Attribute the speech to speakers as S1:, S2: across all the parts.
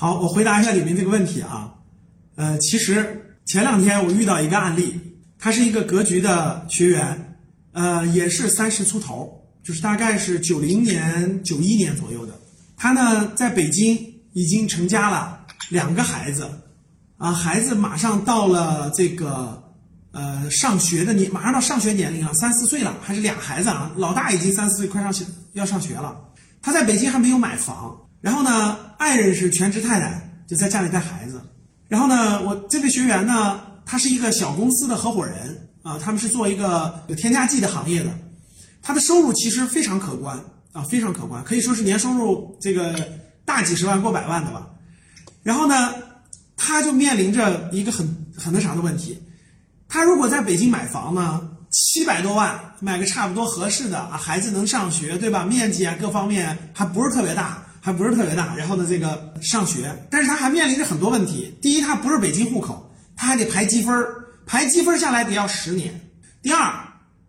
S1: 好，我回答一下里面这个问题啊。呃，其实前两天我遇到一个案例，他是一个格局的学员，呃，也是三十出头，就是大概是九零年、九一年左右的。他呢在北京已经成家了，两个孩子，啊，孩子马上到了这个呃上学的年，马上到上学年龄了，三四岁了，还是俩孩子啊，老大已经三四岁，快上学要上学了。他在北京还没有买房，然后呢，爱人是全职太太，就在家里带孩子。然后呢，我这位学员呢，他是一个小公司的合伙人啊，他们是做一个有添加剂的行业的，他的收入其实非常可观啊，非常可观，可以说是年收入这个大几十万过百万的吧。然后呢，他就面临着一个很很那啥的问题，他如果在北京买房呢？七百多万买个差不多合适的啊，孩子能上学，对吧？面积啊各方面还不是特别大，还不是特别大。然后呢，这个上学，但是他还面临着很多问题。第一，他不是北京户口，他还得排积分儿排积分下来得要十年。第二，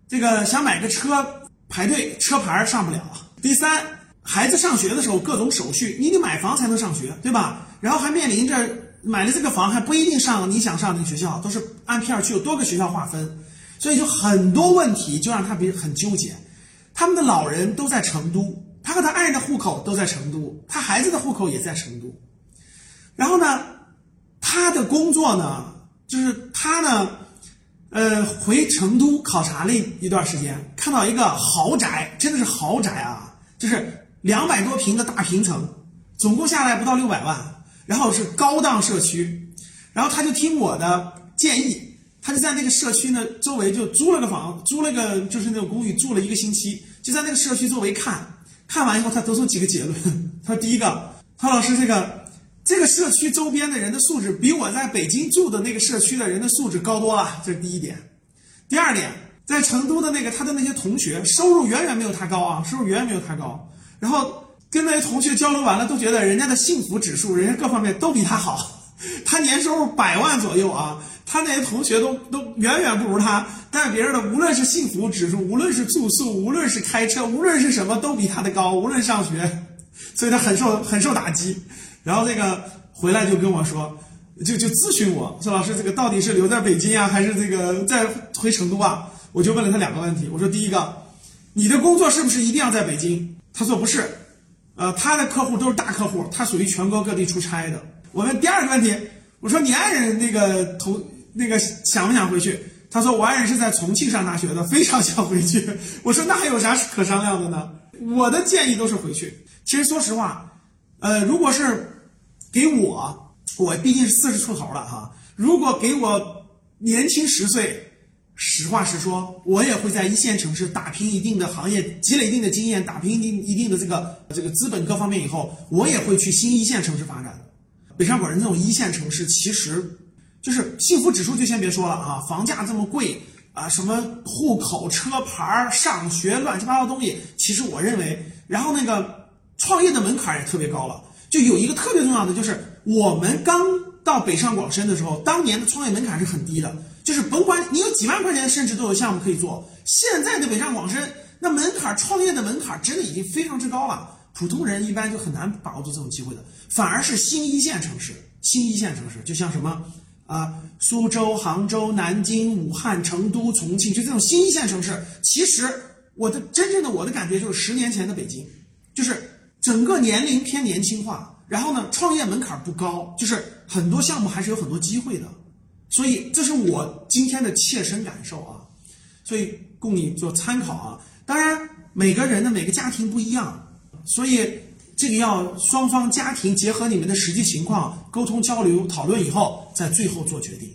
S1: 这个想买个车排队，车牌上不了。第三，孩子上学的时候各种手续，你得买房才能上学，对吧？然后还面临着买了这个房还不一定上你想上那个学校，都是按片区有多个学校划分。所以就很多问题就让他别很纠结，他们的老人都在成都，他和他爱人的户口都在成都，他孩子的户口也在成都，然后呢，他的工作呢，就是他呢，呃，回成都考察了一段时间，看到一个豪宅，真的是豪宅啊，就是两百多平的大平层，总共下来不到六百万，然后是高档社区，然后他就听我的建议。他就在那个社区呢，周围就租了个房，租了个就是那种公寓，住了一个星期，就在那个社区周围看，看完以后他得出几个结论。他说：第一个，他老师这个这个社区周边的人的素质比我在北京住的那个社区的人的素质高多了，这是第一点。第二点，在成都的那个他的那些同学收入远远没有他高啊，收入远远没有他高。然后跟那些同学交流完了，都觉得人家的幸福指数，人家各方面都比他好。他年收入百万左右啊，他那些同学都都远远不如他，但别人的无论是幸福指数，无论是住宿，无论是开车，无论是什么都比他的高，无论上学，所以他很受很受打击。然后那个回来就跟我说，就就咨询我说老师这个到底是留在北京啊，还是这个再回成都啊？我就问了他两个问题，我说第一个，你的工作是不是一定要在北京？他说不是，呃，他的客户都是大客户，他属于全国各地出差的。我问第二个问题，我说你爱人那个同那个想不想回去？他说我爱人是在重庆上大学的，非常想回去。我说那还有啥可商量的呢？我的建议都是回去。其实说实话，呃，如果是给我，我毕竟是四十出头了哈。如果给我年轻十岁，实话实说，我也会在一线城市打拼一定的行业，积累一定的经验，打拼一定一定的这个这个资本各方面以后，我也会去新一线城市发展。北上广深这种一线城市，其实就是幸福指数就先别说了啊，房价这么贵啊，什么户口、车牌、上学乱七八糟东西，其实我认为，然后那个创业的门槛也特别高了。就有一个特别重要的，就是我们刚到北上广深的时候，当年的创业门槛是很低的，就是甭管你有几万块钱，甚至都有项目可以做。现在的北上广深，那门槛创业的门槛真的已经非常之高了。普通人一般就很难把握住这种机会的，反而是新一线城市，新一线城市，就像什么啊，苏州、杭州、南京、武汉、成都、重庆，就这种新一线城市。其实我的真正的我的感觉就是十年前的北京，就是整个年龄偏年轻化，然后呢，创业门槛不高，就是很多项目还是有很多机会的。所以这是我今天的切身感受啊，所以供你做参考啊。当然，每个人的每个家庭不一样。所以，这个要双方家庭结合你们的实际情况沟通交流讨论以后，再最后做决定。